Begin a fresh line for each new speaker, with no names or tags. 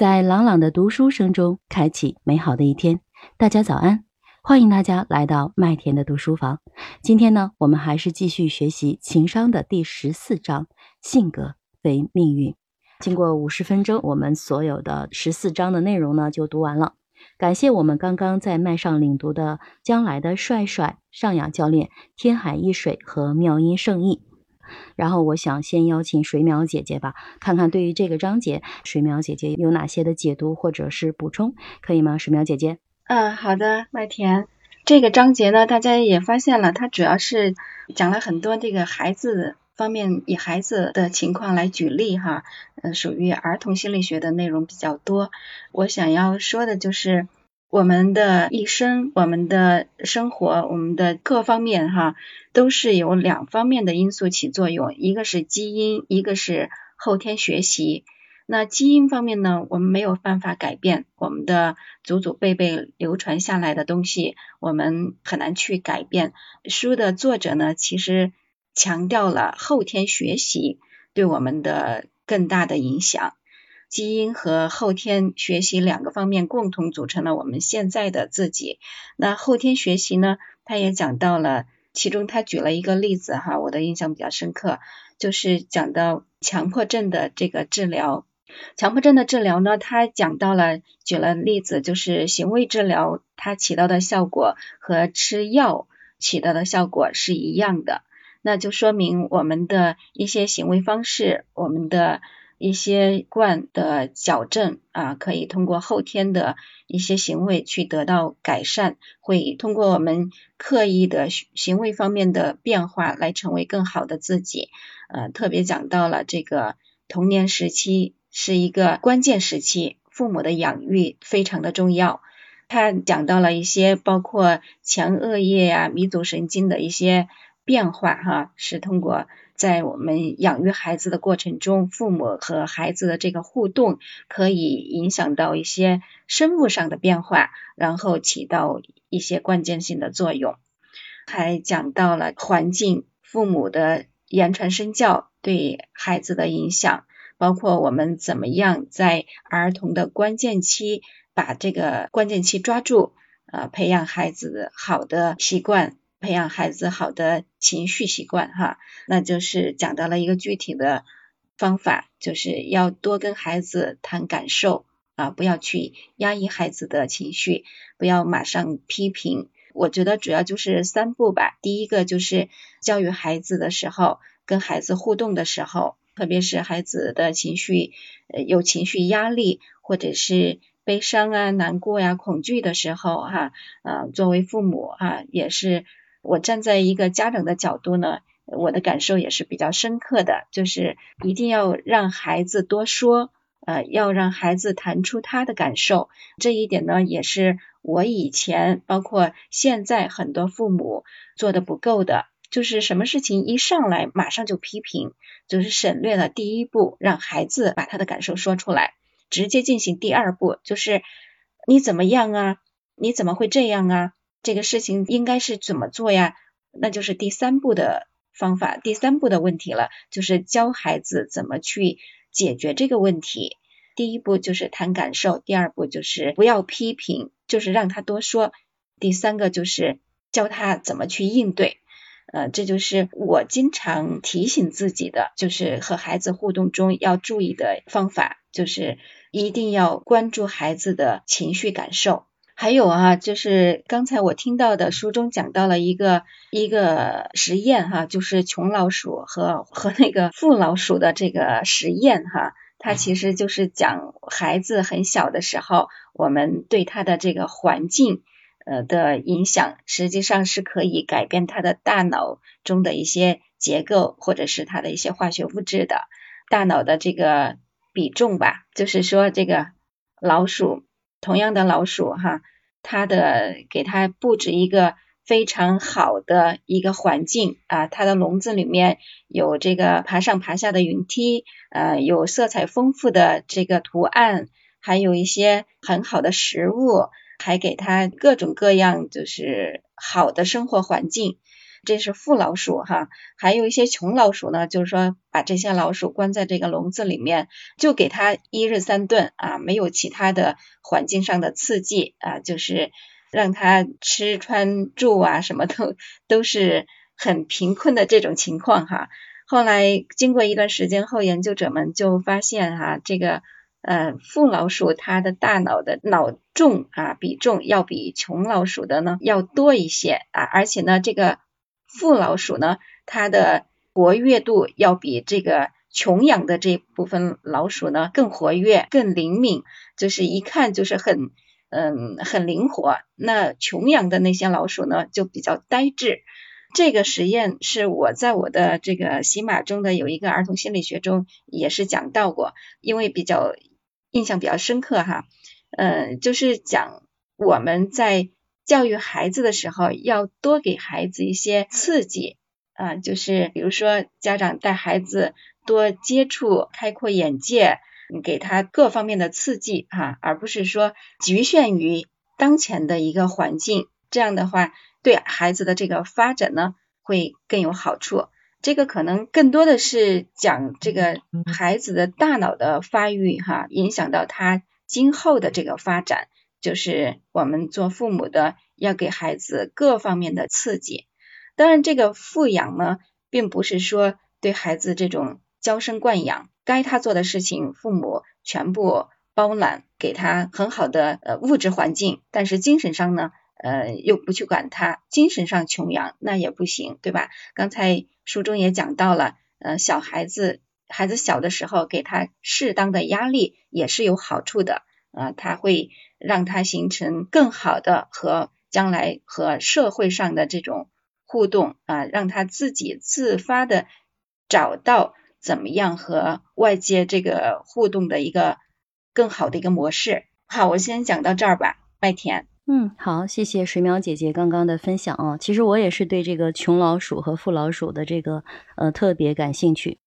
在朗朗的读书声中开启美好的一天。大家早安，欢迎大家来到麦田的读书房。今天呢，我们还是继续学习情商的第十四章：性格为命运。经过五十分钟，我们所有的十四章的内容呢就读完了。感谢我们刚刚在麦上领读的将来的帅帅尚雅教练、天海一水和妙音圣意。然后我想先邀请水淼姐姐吧，看看对于这个章节，水淼姐姐有哪些的解读或者是补充，可以吗？水淼姐姐。
嗯，好的，麦田。这个章节呢，大家也发现了，它主要是讲了很多这个孩子方面，以孩子的情况来举例哈，呃，属于儿童心理学的内容比较多。我想要说的就是。我们的一生，我们的生活，我们的各方面哈，都是有两方面的因素起作用，一个是基因，一个是后天学习。那基因方面呢，我们没有办法改变，我们的祖祖辈辈流传下来的东西，我们很难去改变。书的作者呢，其实强调了后天学习对我们的更大的影响。基因和后天学习两个方面共同组成了我们现在的自己。那后天学习呢？他也讲到了，其中他举了一个例子哈，我的印象比较深刻，就是讲到强迫症的这个治疗。强迫症的治疗呢，他讲到了，举了例子，就是行为治疗它起到的效果和吃药起到的效果是一样的，那就说明我们的一些行为方式，我们的。一些惯的矫正啊，可以通过后天的一些行为去得到改善，会通过我们刻意的行为方面的变化来成为更好的自己。呃，特别讲到了这个童年时期是一个关键时期，父母的养育非常的重要。他讲到了一些包括前额叶呀、迷走神经的一些变化哈，是通过。在我们养育孩子的过程中，父母和孩子的这个互动可以影响到一些生物上的变化，然后起到一些关键性的作用。还讲到了环境、父母的言传身教对孩子的影响，包括我们怎么样在儿童的关键期把这个关键期抓住，呃，培养孩子好的习惯。培养孩子好的情绪习惯，哈，那就是讲到了一个具体的方法，就是要多跟孩子谈感受啊，不要去压抑孩子的情绪，不要马上批评。我觉得主要就是三步吧。第一个就是教育孩子的时候，跟孩子互动的时候，特别是孩子的情绪呃有情绪压力或者是悲伤啊、难过呀、恐惧的时候，哈，呃，作为父母啊，也是。我站在一个家长的角度呢，我的感受也是比较深刻的，就是一定要让孩子多说，呃，要让孩子谈出他的感受。这一点呢，也是我以前包括现在很多父母做的不够的，就是什么事情一上来马上就批评，就是省略了第一步，让孩子把他的感受说出来，直接进行第二步，就是你怎么样啊？你怎么会这样啊？这个事情应该是怎么做呀？那就是第三步的方法，第三步的问题了，就是教孩子怎么去解决这个问题。第一步就是谈感受，第二步就是不要批评，就是让他多说。第三个就是教他怎么去应对。呃，这就是我经常提醒自己的，就是和孩子互动中要注意的方法，就是一定要关注孩子的情绪感受。还有啊，就是刚才我听到的书中讲到了一个一个实验哈，就是穷老鼠和和那个富老鼠的这个实验哈，它其实就是讲孩子很小的时候，我们对他的这个环境呃的影响，实际上是可以改变他的大脑中的一些结构或者是他的一些化学物质的，大脑的这个比重吧，就是说这个老鼠。同样的老鼠哈，它的给它布置一个非常好的一个环境啊，它的笼子里面有这个爬上爬下的云梯，呃，有色彩丰富的这个图案，还有一些很好的食物，还给它各种各样就是好的生活环境。这是富老鼠哈。还有一些穷老鼠呢，就是说把这些老鼠关在这个笼子里面，就给它一日三顿啊，没有其他的环境上的刺激啊，就是让它吃穿住啊，什么都都是很贫困的这种情况哈。后来经过一段时间后，研究者们就发现哈，这个。呃，富老鼠它的大脑的脑重啊比重要比穷老鼠的呢要多一些啊，而且呢，这个富老鼠呢，它的活跃度要比这个穷养的这部分老鼠呢更活跃、更灵敏，就是一看就是很嗯很灵活。那穷养的那些老鼠呢就比较呆滞。这个实验是我在我的这个喜马中的有一个儿童心理学中也是讲到过，因为比较。印象比较深刻哈，嗯，就是讲我们在教育孩子的时候，要多给孩子一些刺激。啊，就是比如说家长带孩子多接触、开阔眼界，给他各方面的刺激哈，而不是说局限于当前的一个环境，这样的话对孩子的这个发展呢会更有好处。这个可能更多的是讲这个孩子的大脑的发育，哈，影响到他今后的这个发展，就是我们做父母的要给孩子各方面的刺激。当然，这个富养呢，并不是说对孩子这种娇生惯养，该他做的事情，父母全部包揽，给他很好的呃物质环境，但是精神上呢？呃，又不去管他，精神上穷养那也不行，对吧？刚才书中也讲到了，呃，小孩子孩子小的时候给他适当的压力也是有好处的，啊，他会让他形成更好的和将来和社会上的这种互动啊，让他自己自发的找到怎么样和外界这个互动的一个更好的一个模式。好，我先讲到这儿吧，麦田。
嗯，好，谢谢水淼姐姐刚刚的分享啊。其实我也是对这个穷老鼠和富老鼠的这个呃特别感兴趣。